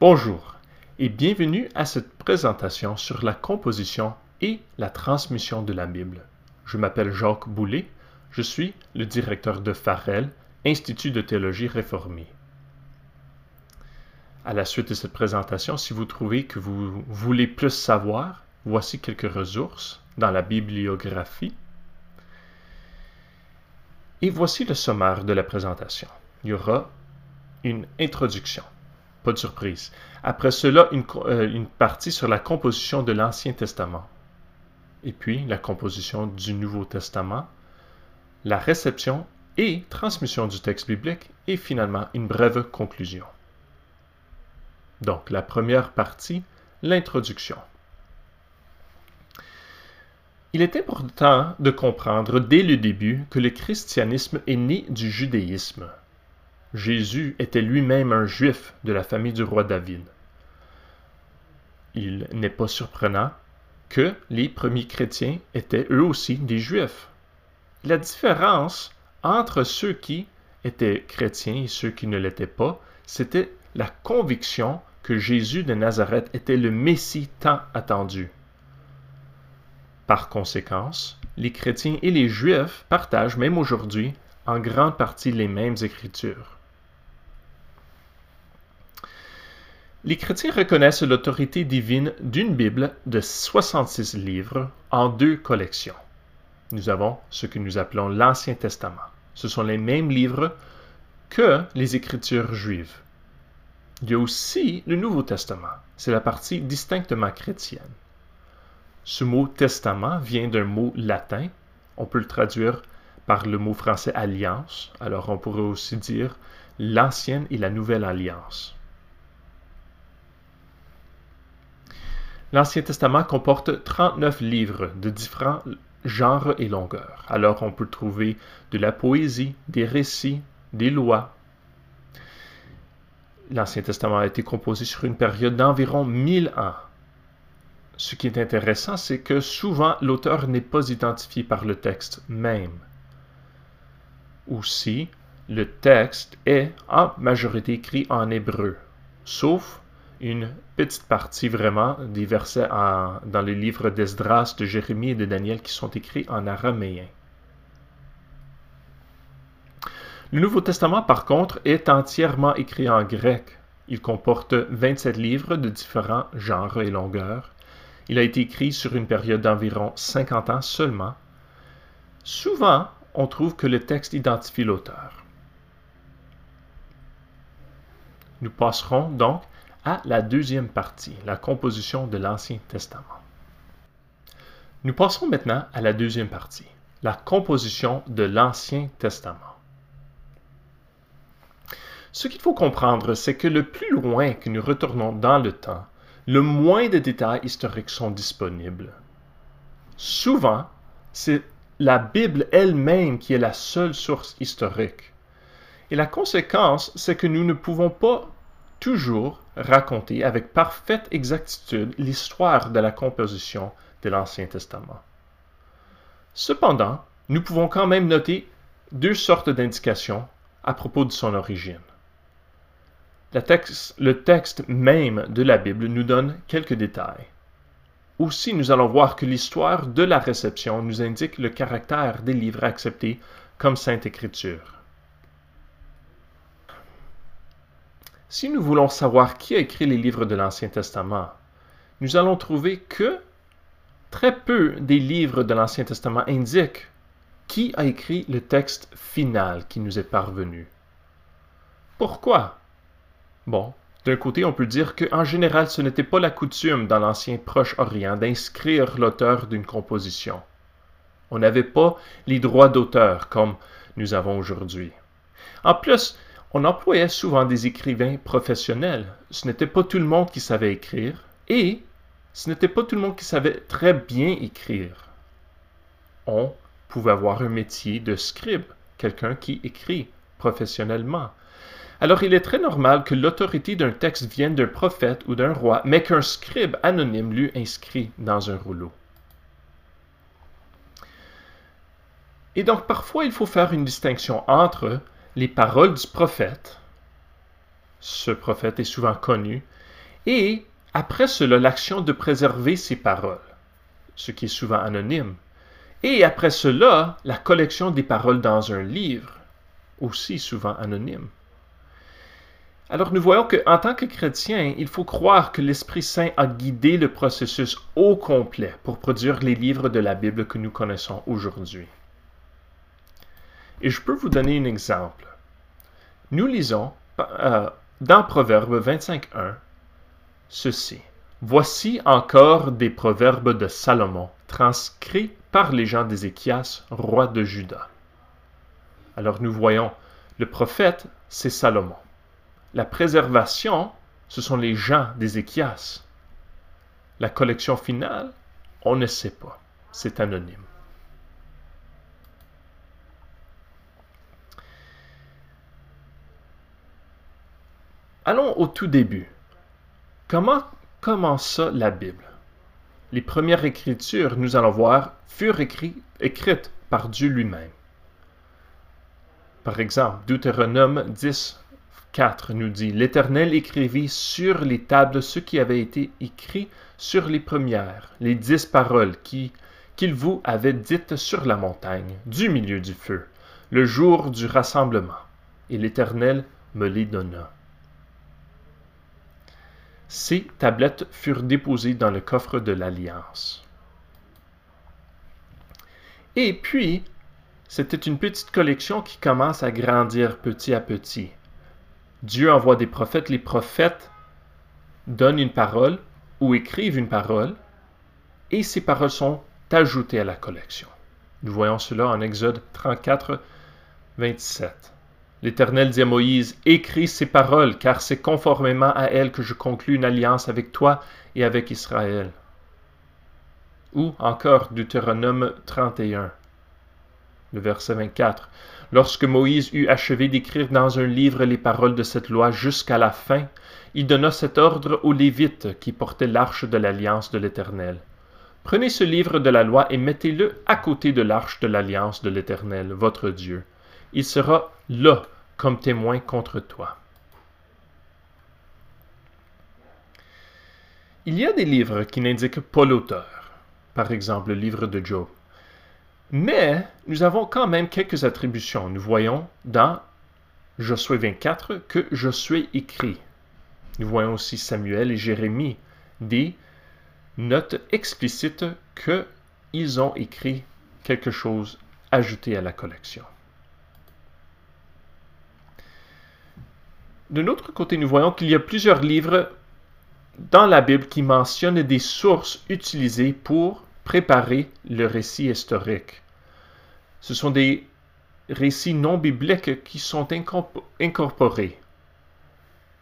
Bonjour et bienvenue à cette présentation sur la composition et la transmission de la Bible. Je m'appelle Jacques Boulet, je suis le directeur de Farel, Institut de théologie réformée. À la suite de cette présentation, si vous trouvez que vous voulez plus savoir, voici quelques ressources dans la bibliographie. Et voici le sommaire de la présentation. Il y aura une introduction pas de surprise. Après cela, euh, une, partie sur la composition de l'Ancien Testament. Et puis la composition du Nouveau Testament, la réception et transmission du texte biblique, et finalement une brève conclusion. Donc la première partie, l'introduction. Il est important de comprendre dès le début que le christianisme est né du judaïsme, Jésus était lui-même un juif de la famille du roi David. Il n'est pas surprenant que les premiers chrétiens étaient eux aussi des juifs. La différence entre ceux qui étaient chrétiens et ceux qui ne l'étaient pas, c'était la conviction que Jésus de Nazareth était le Messie tant attendu. Par conséquence, les chrétiens et les juifs partagent même aujourd'hui en grande partie les mêmes écritures. Les chrétiens reconnaissent l'autorité divine d'une Bible de 66 livres en deux collections. Nous avons ce que nous appelons l'Ancien Testament. Ce sont les mêmes livres que les Écritures juives. Il y a aussi le Nouveau Testament. C'est la partie distinctement chrétienne. Ce mot testament vient d'un mot latin. On peut le traduire par le mot français alliance. Alors on pourrait aussi dire l'ancienne et la nouvelle alliance. L'Ancien Testament comporte 39 livres de différents genres et longueurs. Alors on peut trouver de la poésie, des récits, des lois. L'Ancien Testament a été composé sur une période d'environ 1000 ans. Ce qui est intéressant, c'est que souvent l'auteur n'est pas identifié par le texte même. Aussi, le texte est en majorité écrit en hébreu, sauf une petite partie vraiment des versets dans les livres d'Esdras, de Jérémie et de Daniel qui sont écrits en araméen. Le Nouveau Testament, par contre, est entièrement écrit en grec. Il comporte 27 livres de différents genres et longueurs. Il a été écrit sur une période d'environ 50 ans seulement. Souvent, on trouve que le texte identifie l'auteur. Nous passerons donc à la deuxième partie, la composition de l'Ancien Testament. Nous passons maintenant à la deuxième partie, la composition de l'Ancien Testament. Ce qu'il faut comprendre, c'est que le plus loin que nous retournons dans le temps, le moins de détails historiques sont disponibles. Souvent, c'est la Bible elle-même qui est la seule source historique. Et la conséquence, c'est que nous ne pouvons pas toujours raconter avec parfaite exactitude l'histoire de la composition de l'Ancien Testament. Cependant, nous pouvons quand même noter deux sortes d'indications à propos de son origine. le texte même de la Bible nous donne quelques détails. Aussi, nous allons voir que l'histoire de la réception nous indique le caractère des livres acceptés comme Sainte Écriture. Si nous voulons savoir qui a écrit les livres de l'Ancien Testament, nous allons trouver que très peu des livres de l'Ancien Testament indiquent qui a écrit le texte final qui nous est parvenu. Pourquoi? Bon, d'un côté, on peut dire qu'en général, ce n'était pas la coutume dans l'ancien Proche-Orient d'inscrire l'auteur d'une composition. On n'avait pas les droits d'auteur comme nous avons aujourd'hui. En plus, on employait souvent des écrivains professionnels. Ce n'était pas tout le monde qui savait écrire et ce n'était pas tout le monde qui savait très bien écrire. On pouvait avoir un métier de scribe, quelqu'un qui écrit professionnellement. Alors il est très normal que l'autorité d'un texte vienne d'un prophète ou d'un roi, mais qu'un scribe anonyme l'eût inscrit dans un rouleau. Et donc parfois il faut faire une distinction entre les paroles du prophète, ce prophète est souvent connu, Et après cela, l'action de préserver ces paroles, ce qui est souvent anonyme. Et après cela, la collection des paroles dans un livre, aussi souvent anonyme. Alors nous voyons qu'en tant que chrétien, il faut croire que l'Esprit Saint a guidé le processus au complet pour produire les livres de la Bible que nous connaissons aujourd'hui. Et je peux vous donner un exemple. Nous lisons euh, dans Proverbe 25.1 ceci. Voici encore des proverbes de Salomon, transcrits par les gens d'Ézéchias, roi de Juda. Alors nous voyons, le prophète, c'est Salomon. La préservation, ce sont les gens d'Ézéchias. La collection finale, on ne sait pas. C'est anonyme. Allons au tout début. Comment commença la Bible? Les premières écritures, nous allons voir, furent écrites par Dieu lui-même. Par exemple, Deutéronome 10, 4 nous dit L'Éternel écrivit sur les tables ce qui avait été écrit sur les premières, les dix paroles qui qu'il vous avait dites sur la montagne, du milieu du feu, le jour du rassemblement. Et l'Éternel me les donna. Ces tablettes furent déposées dans le coffre de l'Alliance. Et puis, c'était une petite collection qui commence à grandir petit à petit. Dieu envoie des prophètes, les prophètes donnent une parole ou écrivent une parole, et ces paroles sont ajoutées à la collection. Nous voyons cela en Exode 34, 27. L'Éternel dit à Moïse, Écris ces paroles, car c'est conformément à elles que je conclus une alliance avec toi et avec Israël. Ou encore Deutéronome 31 le verset 24. Lorsque Moïse eut achevé d'écrire dans un livre les paroles de cette loi jusqu'à la fin, il donna cet ordre aux Lévites qui portaient l'arche de l'alliance de l'Éternel. Prenez ce livre de la loi et mettez-le à côté de l'arche de l'alliance de l'Éternel, votre Dieu. Il sera là comme témoin contre toi. Il y a des livres qui n'indiquent pas l'auteur, par exemple le livre de Job. Mais nous avons quand même quelques attributions. Nous voyons dans Josué 24 que Josué écrit. Nous voyons aussi Samuel et Jérémie, des notes explicites qu'ils ont écrit quelque chose ajouté à la collection. De l'autre côté, nous voyons qu'il y a plusieurs livres dans la Bible qui mentionnent des sources utilisées pour préparer le récit historique. Ce sont des récits non bibliques qui sont incorporés.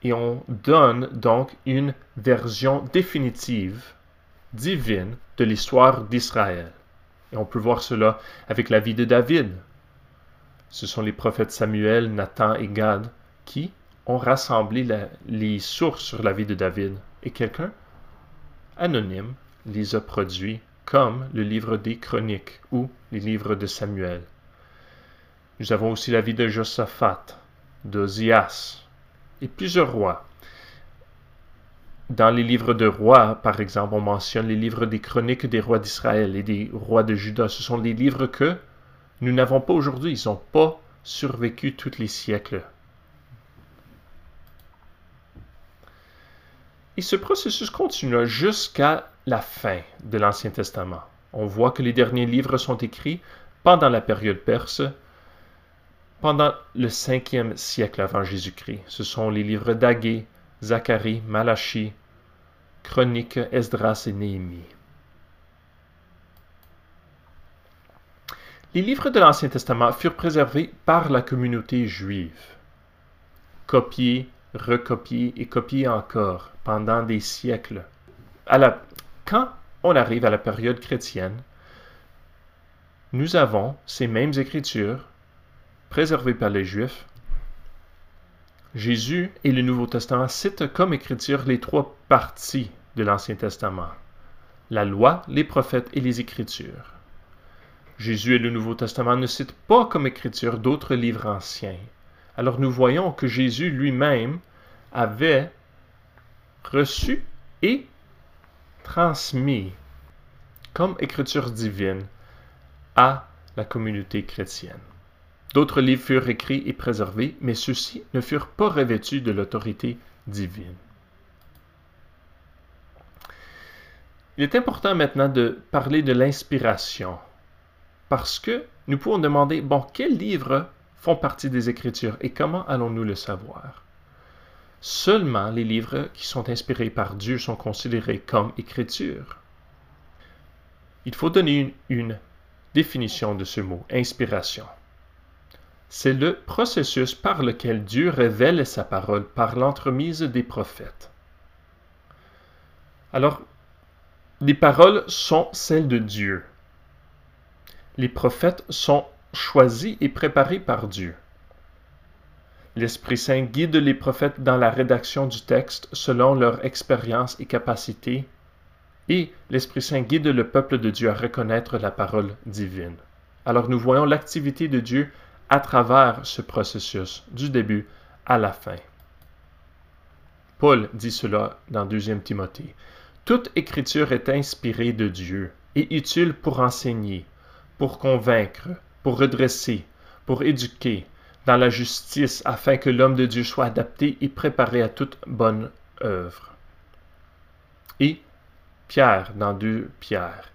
Et on donne donc une version définitive, divine, de l'histoire d'Israël. Et on peut voir cela avec la vie de David. Ce sont les prophètes Samuel, Nathan et Gad qui ont rassemblé les sources sur la vie de David. Et quelqu'un, anonyme, les a produits comme le livre des Chroniques ou les livres de Samuel. Nous avons aussi la vie de Josaphat, d'Ozias et plusieurs rois. Dans les livres de rois, par exemple, on mentionne les livres des chroniques des rois d'Israël et des rois de Juda. Ce sont des livres que nous n'avons pas aujourd'hui. Ils n'ont pas survécu tous les siècles. Et ce processus continua jusqu'à la fin de l'Ancien Testament. On voit que les derniers livres sont écrits pendant la période perse, pendant le 5e siècle avant Jésus-Christ. Ce sont les livres d'Agé, Zacharie, Malachie, Chroniques, Esdras et Néhémie. Les livres de l'Ancien Testament furent préservés par la communauté juive, copiés, recopiés et copiés encore pendant des siècles. À la, quand on arrive à la période chrétienne, nous avons ces mêmes écritures préservées par les Juifs. Jésus et le Nouveau Testament citent comme écriture les trois parties de l'Ancien Testament, la loi, les prophètes et les Écritures. Jésus et le Nouveau Testament ne citent pas comme écriture d'autres livres anciens. Alors nous voyons que Jésus lui-même avait reçu et transmis comme écriture divine à la communauté chrétienne. D'autres livres furent écrits et préservés, mais ceux-ci ne furent pas revêtus de l'autorité divine. Il est important maintenant de parler de l'inspiration, parce que nous pouvons demander, bon, quels livres font partie des Écritures et comment allons-nous le savoir? Seulement les livres qui sont inspirés par Dieu sont considérés comme Écriture. Il faut donner une définition de ce mot, inspiration. C'est le processus par lequel Dieu révèle sa parole par l'entremise des prophètes. Alors, les paroles sont celles de Dieu. Les prophètes sont choisis et préparés par Dieu. L'Esprit Saint guide les prophètes dans la rédaction du texte selon leur expérience et capacité, et l'Esprit Saint guide le peuple de Dieu à reconnaître la parole divine. Alors nous voyons l'activité de Dieu à travers ce processus, du début à la fin. Paul dit cela dans 2 Timothée. Toute écriture est inspirée de Dieu et utile pour enseigner, pour convaincre, pour redresser, pour éduquer dans la justice, afin que l'homme de Dieu soit adapté et préparé à toute bonne œuvre. Et Pierre dans 2 Pierre.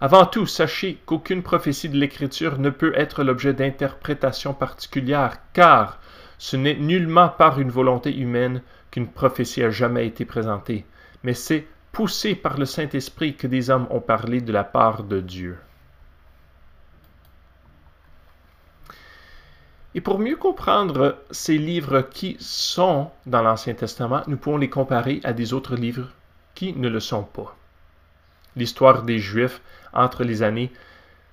Avant tout, sachez qu'aucune prophétie de l'Écriture ne peut être l'objet d'interprétation particulière, car ce n'est nullement par une volonté humaine qu'une prophétie a jamais été présentée, mais c'est poussé par le Saint-Esprit que des hommes ont parlé de la part de Dieu. Et pour mieux comprendre ces livres qui sont dans l'Ancien Testament, nous pouvons les comparer à des autres livres qui ne le sont pas. L'histoire des Juifs entre les années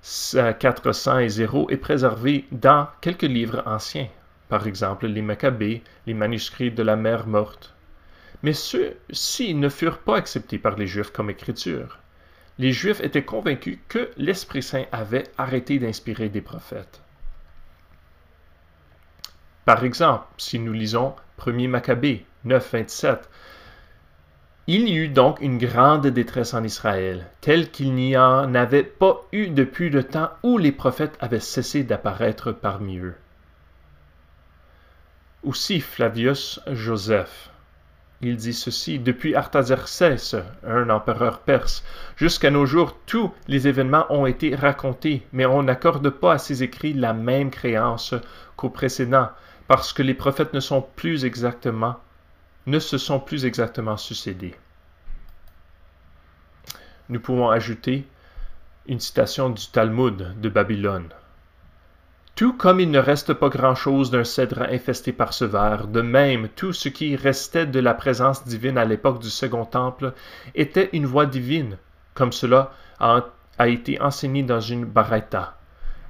400 et 0 est préservée dans quelques livres anciens, par exemple les Maccabées, les manuscrits de la mer morte, mais ceux-ci ne furent pas acceptés par les Juifs comme écriture. Les Juifs étaient convaincus que l'Esprit Saint avait arrêté d'inspirer des prophètes. Par exemple, si nous lisons 1er Maccabée 9, 27, il y eut donc une grande détresse en Israël, telle qu'il n'y en avait pas eu depuis le temps où les prophètes avaient cessé d'apparaître parmi eux. Aussi Flavius Joseph il dit ceci, depuis Artaxerxès, un empereur perse, jusqu'à nos jours, tous les événements ont été racontés, mais on n'accorde pas à ces écrits la même créance qu'aux précédents, parce que les prophètes ne sont plus exactement, ne se sont plus exactement succédés. Nous pouvons ajouter une citation du Talmud de Babylone. Tout comme il ne reste pas grand-chose d'un cèdre infesté par ce ver, de même tout ce qui restait de la présence divine à l'époque du Second Temple était une voix divine, comme cela a, été enseigné dans une baraita.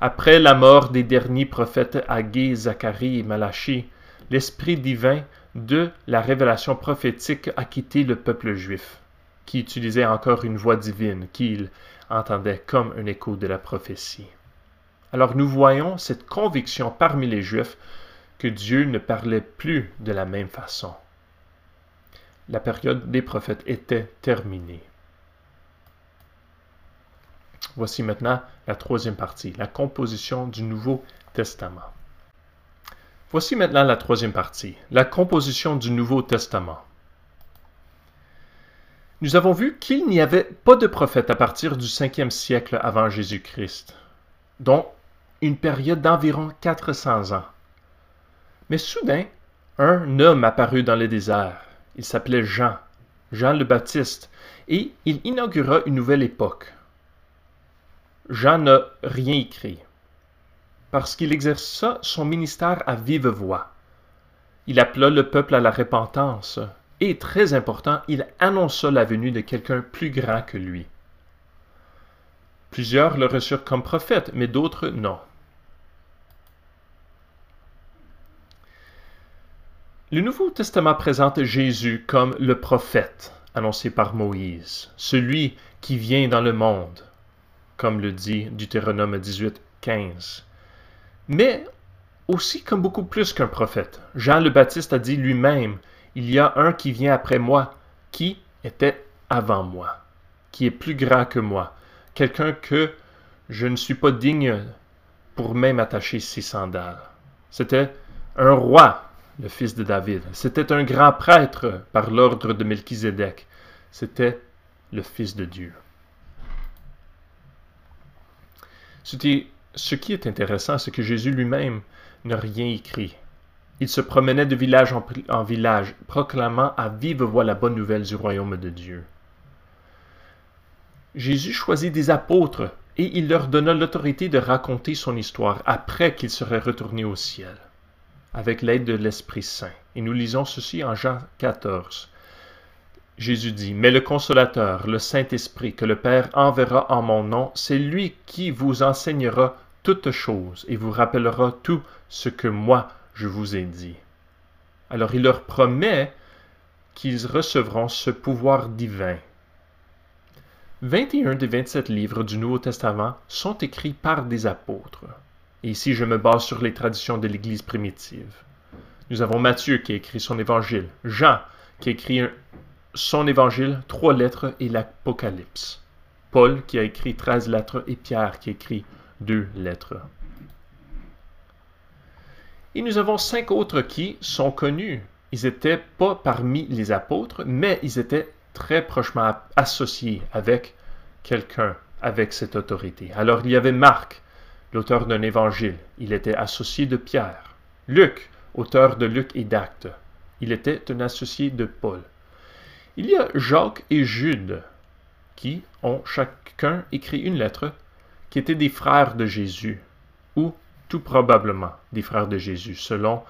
Après la mort des derniers prophètes Agé, Zacharie et Malachie, l'Esprit divin de la révélation prophétique a quitté le peuple juif, qui utilisait encore une voix divine qu'il entendait comme un écho de la prophétie. Alors nous voyons cette conviction parmi les Juifs que Dieu ne parlait plus de la même façon. La période des prophètes était terminée. Voici maintenant la troisième partie, la composition du Nouveau Testament. Voici maintenant la troisième partie, la composition du Nouveau Testament. Nous avons vu qu'il n'y avait pas de prophète à partir du 5e siècle avant Jésus-Christ, dont une période d'environ 400 ans. Mais soudain, un homme apparut dans le désert. Il s'appelait Jean, Jean le Baptiste, et il inaugura une nouvelle époque. Jean n'a rien écrit, parce qu'il exerça son ministère à vive voix. Il appela le peuple à la repentance, et très important, il annonça la venue de quelqu'un plus grand que lui. Plusieurs le reçurent comme prophète, mais d'autres non. Le Nouveau Testament présente Jésus comme le prophète annoncé par Moïse, celui qui vient dans le monde, comme le dit Deutéronome 18, 15. Mais aussi comme beaucoup plus qu'un prophète. Jean le Baptiste a dit lui-même, Il y a un qui vient après moi, qui était avant moi, qui est plus grand que moi, quelqu'un que je ne suis pas digne pour même attacher ses sandales. C'était un roi, le fils de David. C'était un grand prêtre par l'ordre de Melchizedek. C'était le Fils de Dieu. Ce qui est intéressant, c'est que Jésus lui-même n'a rien écrit. Il se promenait de village en, village, proclamant à vive voix la bonne nouvelle du royaume de Dieu. Jésus choisit des apôtres et il leur donna l'autorité de raconter son histoire après qu'il serait retourné au ciel, avec l'aide de l'Esprit Saint. Et nous lisons ceci en Jean 14. Jésus dit, Mais le consolateur, le Saint-Esprit, que le Père enverra en mon nom, c'est lui qui vous enseignera toutes choses et vous rappellera tout ce que moi je vous ai dit. Alors il leur promet qu'ils recevront ce pouvoir divin. 21 des 27 livres du Nouveau Testament sont écrits par des apôtres. Et ici, je me base sur les traditions de l'Église primitive. Nous avons Matthieu qui a écrit son évangile, Jean qui a écrit son évangile, trois lettres et l'Apocalypse, Paul qui a écrit 13 lettres et Pierre qui a écrit deux lettres. Et nous avons cinq autres qui sont connus. Ils n'étaient pas parmi les apôtres, mais ils étaient très prochement associés avec quelqu'un, avec cette autorité. Alors il y avait Marc, l'auteur d'un évangile. Il était associé de Pierre. Luc, auteur de Luc et d'Actes. Il était un associé de Paul. Il y a Jacques et Jude, qui ont chacun écrit une lettre, qui étaient des frères de Jésus, ou tout probablement des frères de Jésus, selon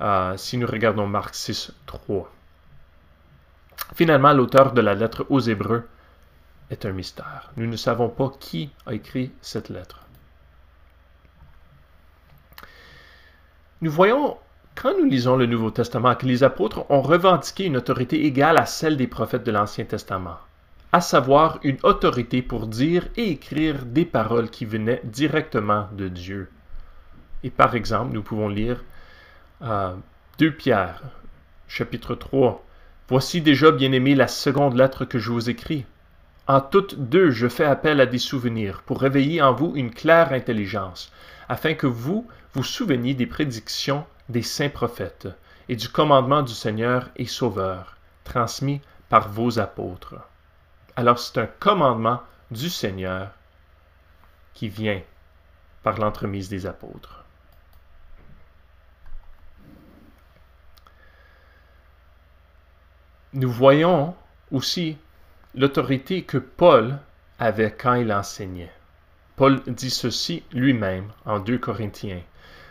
euh, si nous regardons Marc 6, 3. Finalement, l'auteur de la lettre aux Hébreux est un mystère. Nous ne savons pas qui a écrit cette lettre. Nous voyons, quand nous lisons le Nouveau Testament, que les apôtres ont revendiqué une autorité égale à celle des prophètes de l'Ancien Testament, à savoir une autorité pour dire et écrire des paroles qui venaient directement de Dieu. Et par exemple, nous pouvons lire euh, 2 Pierre, chapitre 3. Voici déjà, bien-aimés, la seconde lettre que je vous écris. En toutes deux, je fais appel à des souvenirs pour réveiller en vous une claire intelligence, afin que vous vous souveniez des prédictions des saints prophètes et du commandement du Seigneur et Sauveur, transmis par vos apôtres. Alors c'est un commandement du Seigneur qui vient par l'entremise des apôtres. nous voyons aussi l'autorité que Paul avait quand il enseignait. Paul dit ceci lui-même en 2 Corinthiens.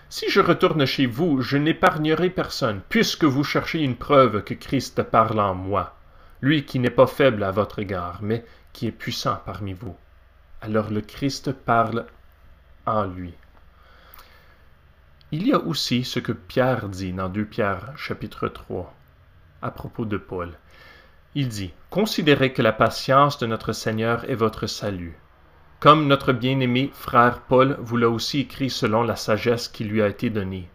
Si je retourne chez vous, je n'épargnerai personne, puisque vous cherchez une preuve que Christ parle en moi, lui qui n'est pas faible à votre égard, mais qui est puissant parmi vous. Alors le Christ parle en lui. Il y a aussi ce que Pierre dit dans 2 Pierre chapitre 3 à propos de Paul. Il dit, Considérez que la patience de notre Seigneur est votre salut. Comme notre bien-aimé frère Paul vous l'a aussi écrit selon la sagesse qui lui a été donnée.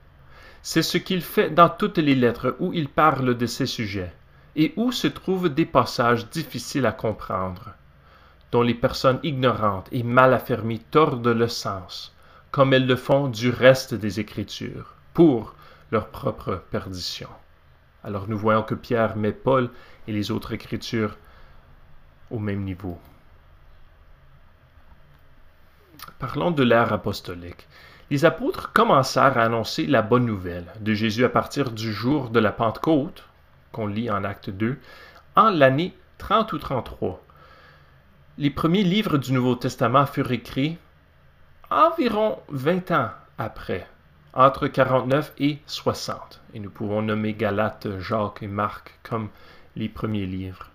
C'est ce qu'il fait dans toutes les lettres où il parle de ces sujets, et où se trouvent des passages difficiles à comprendre, dont les personnes ignorantes et mal affermies tordent le sens, comme elles le font du reste des Écritures, pour leur propre perdition. Alors nous voyons que Pierre met Paul et les autres écritures au même niveau. Parlons de l'ère apostolique. Les apôtres commencèrent à annoncer la bonne nouvelle de Jésus à partir du jour de la Pentecôte, qu'on lit en Acte 2, en l'année 30 ou 33. Les premiers livres du Nouveau Testament furent écrits environ 20 ans après entre 49 et 60. Et nous pouvons nommer Galates, Jacques et Marc comme les premiers livres.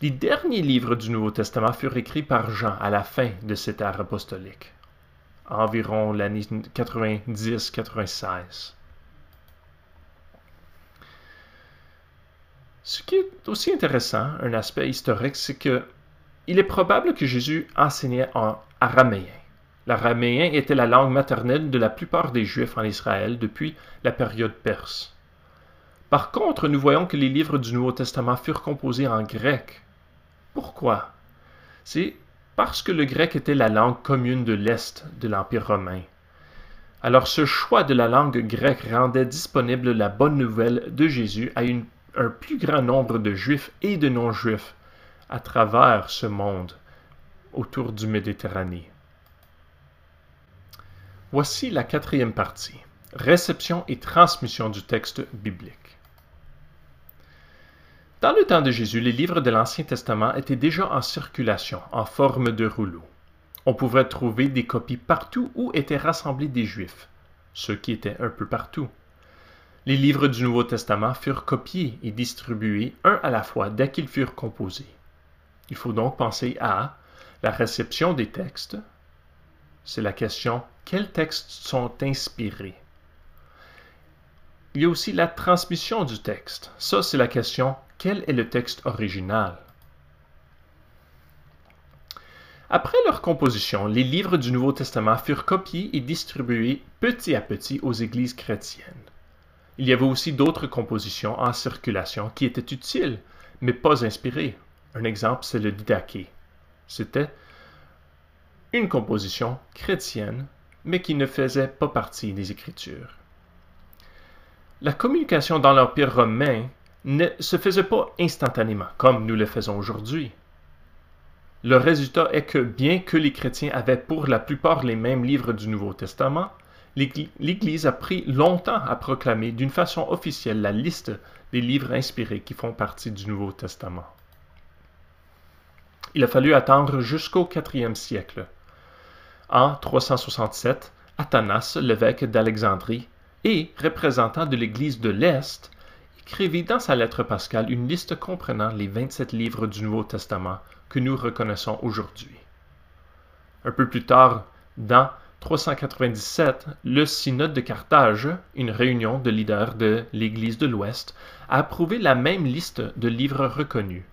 Les derniers livres du Nouveau Testament furent écrits par Jean à la fin de cette ère apostolique, environ l'année 90-96. Ce qui est aussi intéressant, un aspect historique, c'est que il est probable que Jésus enseignait en araméen. L'araméen était la langue maternelle de la plupart des Juifs en Israël depuis la période perse. Par contre, nous voyons que les livres du Nouveau Testament furent composés en grec. Pourquoi? C'est parce que le grec était la langue commune de l'Est de l'Empire romain. Alors ce choix de la langue grecque rendait disponible la bonne nouvelle de Jésus à un plus grand nombre de juifs et de non-juifs à travers ce monde autour du Méditerranée. Voici la quatrième partie, réception et transmission du texte biblique. Dans le temps de Jésus, les livres de l'Ancien Testament étaient déjà en circulation, en forme de rouleau. On pouvait trouver des copies partout où étaient rassemblés des Juifs, ceux qui étaient un peu partout. Les livres du Nouveau Testament furent copiés et distribués un à la fois dès qu'ils furent composés. Il faut donc penser à la réception des textes. C'est la question quels textes sont inspirés? Il y a aussi la transmission du texte. Ça, c'est la question quel est le texte original? Après leur composition, les livres du Nouveau Testament furent copiés et distribués petit à petit aux églises chrétiennes. Il y avait aussi d'autres compositions en circulation qui étaient utiles, mais pas inspirées. Un exemple, c'est le Didaché. C'était une composition chrétienne mais qui ne faisait pas partie des Écritures. La communication dans l'Empire romain ne se faisait pas instantanément, comme nous le faisons aujourd'hui. Le résultat est que bien que les chrétiens avaient pour la plupart les mêmes livres du Nouveau Testament, l'Église a pris longtemps à proclamer d'une façon officielle la liste des livres inspirés qui font partie du Nouveau Testament. Il a fallu attendre jusqu'au IVe siècle en 367, Athanas, l'évêque d'Alexandrie et représentant de l'Église de l'Est, écrivit dans sa lettre pascale une liste comprenant les 27 livres du Nouveau Testament que nous reconnaissons aujourd'hui. Un peu plus tard, dans 397, le synode de Carthage, une réunion de leaders de l'Église de l'Ouest, a approuvé la même liste de livres reconnus.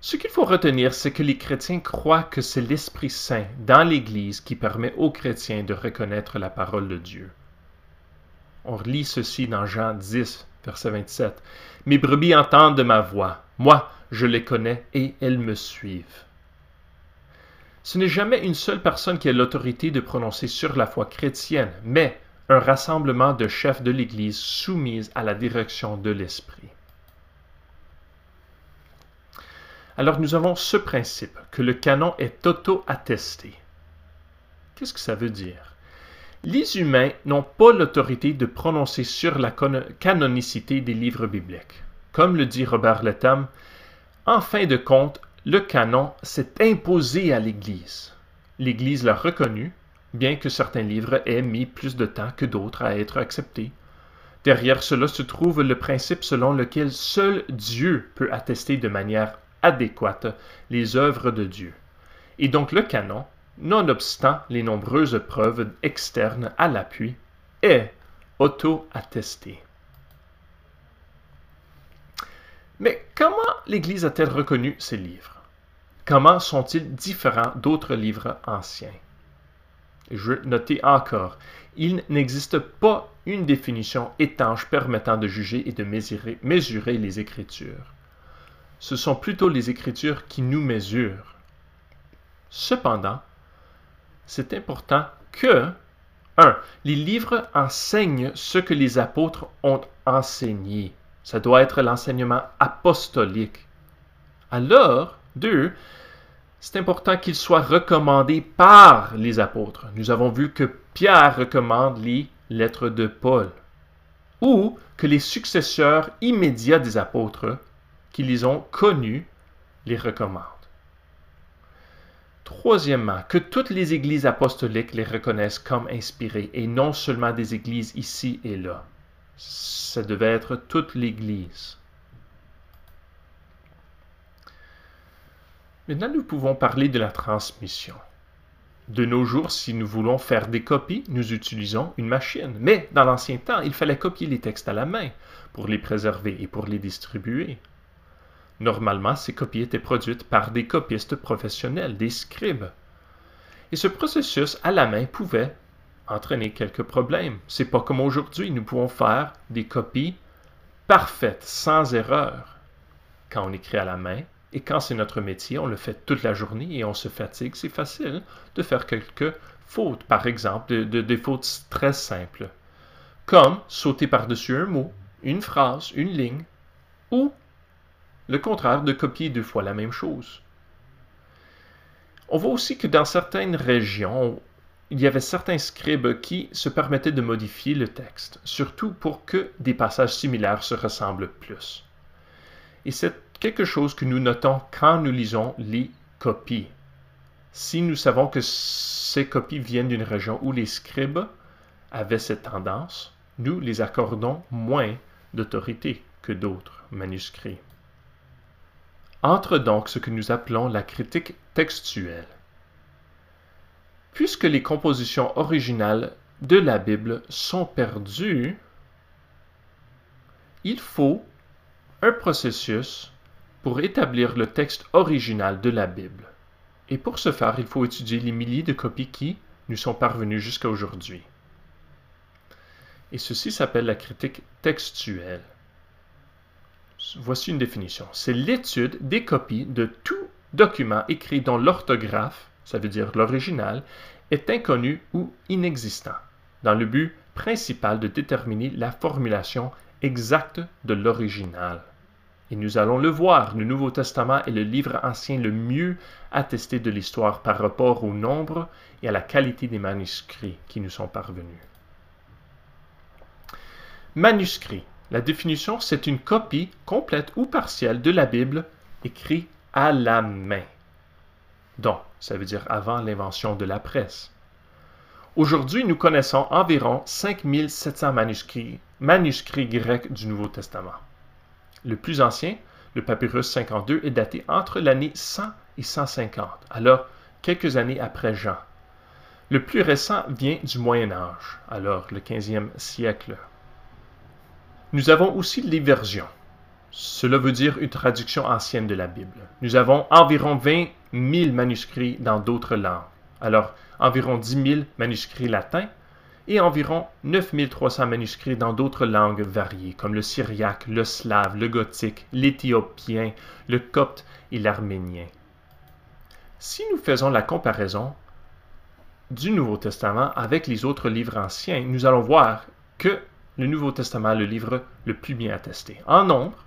Ce qu'il faut retenir, c'est que les chrétiens croient que c'est l'Esprit Saint dans l'Église qui permet aux chrétiens de reconnaître la parole de Dieu. On lit ceci dans Jean 10, verset 27. Mes brebis entendent ma voix. Moi, je les connais et elles me suivent. Ce n'est jamais une seule personne qui a l'autorité de prononcer sur la foi chrétienne, mais un rassemblement de chefs de l'Église soumis à la direction de l'Esprit. Alors nous avons ce principe, que le canon est auto-attesté. Qu'est-ce que ça veut dire? Les humains n'ont pas l'autorité de prononcer sur la canonicité des livres bibliques. Comme le dit Robert Letham, en fin de compte, le canon s'est imposé à l'Église. L'Église l'a reconnu, bien que certains livres aient mis plus de temps que d'autres à être acceptés. Derrière cela se trouve le principe selon lequel seul Dieu peut attester de manière adéquate les œuvres de Dieu. Et donc le canon, nonobstant les nombreuses preuves externes à l'appui, est auto-attesté. Mais comment l'Église a-t-elle reconnu ces livres? Comment sont-ils différents d'autres livres anciens? Je noter encore, il n'existe pas une définition étanche permettant de juger et de mesurer, mesurer les Écritures ce sont plutôt les Écritures qui nous mesurent. Cependant, c'est important que 1. Les livres enseignent ce que les apôtres ont enseigné. Ça doit être l'enseignement apostolique. Alors, 2. C'est important qu'ils soient recommandés par les apôtres. Nous avons vu que Pierre recommande les lettres de Paul. Ou que les successeurs immédiats des apôtres qui les ont connus les recommandent. Troisièmement, que toutes les églises apostoliques les reconnaissent comme inspirées et non seulement des églises ici et là. Ça devait être toute l'Église. Maintenant, nous pouvons parler de la transmission. De nos jours, si nous voulons faire des copies, nous utilisons une machine. Mais dans l'ancien temps, il fallait copier les textes à la main pour les préserver et pour les distribuer. Normalement, ces copies étaient produites par des copistes professionnels, des scribes. Et ce processus à la main pouvait entraîner quelques problèmes. C'est pas comme aujourd'hui, nous pouvons faire des copies parfaites, sans erreur, quand on écrit à la main. Et quand c'est notre métier, on le fait toute la journée et on se fatigue. C'est facile de faire quelques fautes, par exemple, des fautes très simples, comme sauter par-dessus un mot, une phrase, une ligne, ou le contraire de copier deux fois la même chose. On voit aussi que dans certaines régions, il y avait certains scribes qui se permettaient de modifier le texte, surtout pour que des passages similaires se ressemblent plus. Et c'est quelque chose que nous notons quand nous lisons les copies. Si nous savons que ces copies viennent d'une région où les scribes avaient cette tendance, nous les accordons moins d'autorité que d'autres manuscrits. Entre donc ce que nous appelons la critique textuelle. Puisque les compositions originales de la Bible sont perdues, il faut un processus pour établir le texte original de la Bible. Et pour ce faire, il faut étudier les milliers de copies qui nous sont parvenues jusqu'à aujourd'hui. Et ceci s'appelle la critique textuelle. Voici une définition. C'est l'étude des copies de tout document écrit dont l'orthographe ça veut dire l'original, est inconnu ou inexistant, dans le but principal de déterminer la formulation exacte de l'original. Et nous allons le voir, le Nouveau Testament est le livre ancien le mieux attesté de l'histoire par rapport au nombre et à la qualité des manuscrits qui nous sont parvenus. Manuscrit. La définition, c'est une copie complète ou partielle de la Bible écrite à la main. Donc, ça veut dire avant l'invention de la presse. Aujourd'hui, nous connaissons environ 5700 manuscrits, grecs du Nouveau Testament. Le plus ancien, le papyrus 52, est daté entre l'année 100 et 150, alors quelques années après Jean. Le plus récent vient du Moyen Âge, alors le 15e siècle. Nous avons aussi les versions. Cela veut dire une traduction ancienne de la Bible. Nous avons environ 20 000 manuscrits dans d'autres langues. Alors, environ 10 000 manuscrits latins et environ 9 300 manuscrits dans d'autres langues variées, comme le syriaque, le slave, le gothique, l'éthiopien, le copte et l'arménien. Si nous faisons la comparaison du Nouveau Testament avec les autres livres anciens, nous allons voir que le Nouveau Testament est le livre le plus bien attesté. En nombre,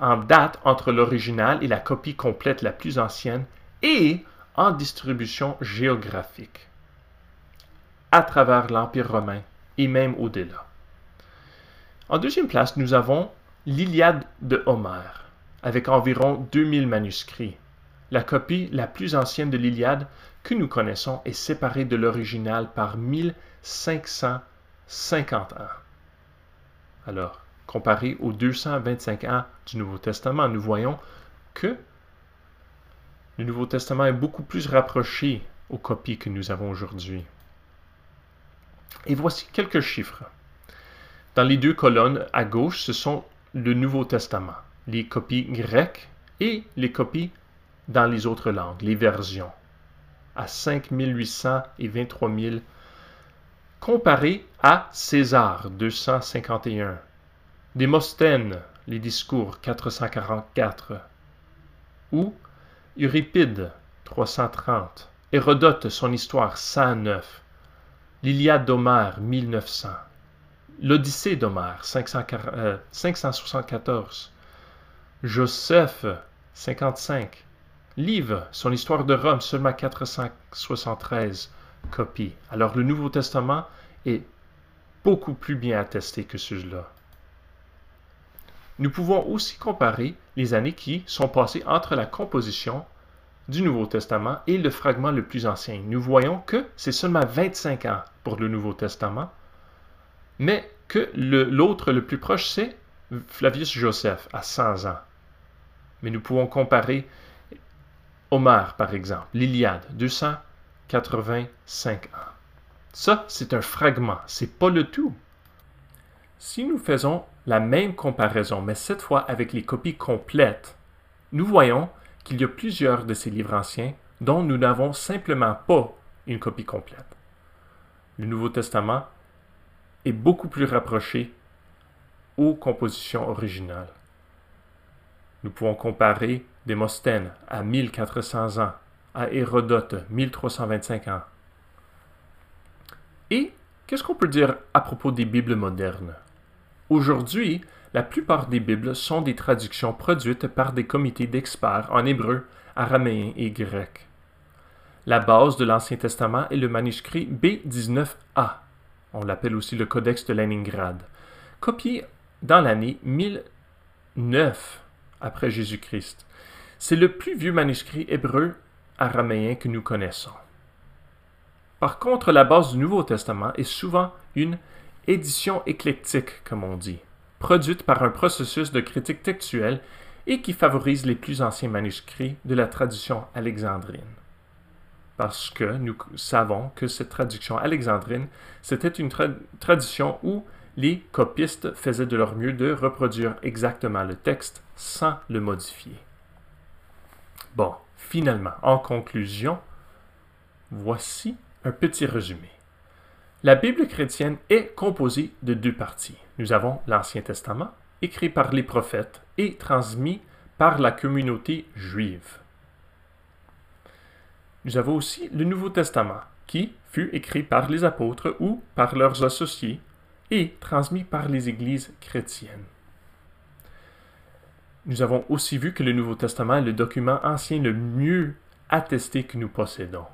en date entre l'original et la copie complète la plus ancienne et en distribution géographique à travers l'Empire romain et même au-delà. En deuxième place, nous avons l'Iliade de Homère, avec environ 2000 manuscrits. La copie la plus ancienne de l'Iliade que nous connaissons est séparée de l'original par 1550 ans. Alors, comparé aux 225 ans du Nouveau Testament, nous voyons que le Nouveau Testament est beaucoup plus rapproché aux copies que nous avons aujourd'hui. Et voici quelques chiffres. Dans les deux colonnes à gauche, ce sont le Nouveau Testament, les copies grecques et les copies dans les autres langues, les versions, à 5800 et 23 000, comparé à César, 251, Démosthène, les discours 444, ou Euripide 330, Hérodote, son histoire 109, l'Iliade d'Homère 1900, l'Odyssée d'Homère 574, Joseph 55, Livre, son histoire de Rome, seulement 473 copies. Alors le Nouveau Testament est beaucoup plus bien attesté que celui-là. Nous pouvons aussi comparer les années qui sont passées entre la composition du Nouveau Testament et le fragment le plus ancien. Nous voyons que c'est seulement 25 ans pour le Nouveau Testament, mais que l'autre le, plus proche, c'est Flavius Joseph, à 100 ans. Mais nous pouvons comparer Homère, par exemple, l'Iliade, 285 ans. Ça, c'est un fragment, c'est pas le tout. Si nous faisons la même comparaison, mais cette fois avec les copies complètes, nous voyons qu'il y a plusieurs de ces livres anciens dont nous n'avons simplement pas une copie complète. le Nouveau Testament est beaucoup plus rapproché aux compositions originales. Nous pouvons comparer Démosthène à 1400 ans, à Hérodote 1325 ans. Et qu'est-ce qu'on peut dire à propos des Bibles modernes? Aujourd'hui, la plupart des Bibles sont des traductions produites par des comités d'experts en hébreu, araméen et grec. La base de l'Ancien Testament est le manuscrit B19A, on l'appelle aussi le Codex de Leningrad, copié dans l'année 1009 après Jésus-Christ. C'est le plus vieux manuscrit hébreu araméen que nous connaissons. Par contre, la base du Nouveau Testament est souvent une édition éclectique, comme on dit, produite par un processus de critique textuelle et qui favorise les plus anciens manuscrits de la tradition alexandrine. Parce que nous savons que cette traduction alexandrine, c'était une tradition où les copistes faisaient de leur mieux de reproduire exactement le texte sans le modifier. Bon, finalement, en conclusion, voici un petit résumé. La Bible chrétienne est composée de deux parties. Nous avons l'Ancien Testament, écrit par les prophètes et transmis par la communauté juive. Nous avons aussi le Nouveau Testament, qui fut écrit par les apôtres ou par leurs associés et transmis par les églises chrétiennes. Nous avons aussi vu que le Nouveau Testament est le document ancien le mieux attesté que nous possédons.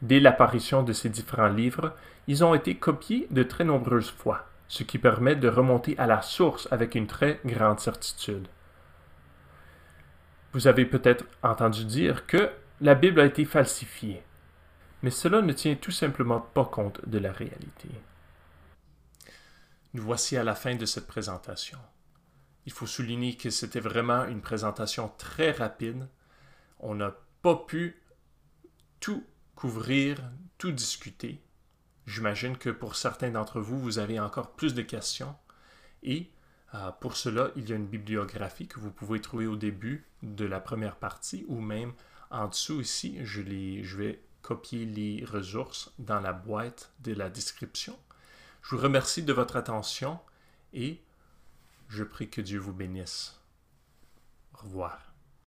Dès l'apparition de ces différents livres, ils ont été copiés de très nombreuses fois, ce qui permet de remonter à la source avec une très grande certitude. Vous avez peut-être entendu dire que la Bible a été falsifiée, mais cela ne tient tout simplement pas compte de la réalité. Nous voici à la fin de cette présentation. Il faut souligner que c'était vraiment une présentation très rapide. On n'a pas pu tout couvrir, tout discuter. J'imagine que pour certains d'entre vous, vous avez encore plus de questions. Et euh, pour cela, il y a une bibliographie que vous pouvez trouver au début de la première partie ou même en dessous ici. Je, je vais copier les ressources dans la boîte de la description. Je vous remercie de votre attention et je prie que Dieu vous bénisse. Au revoir.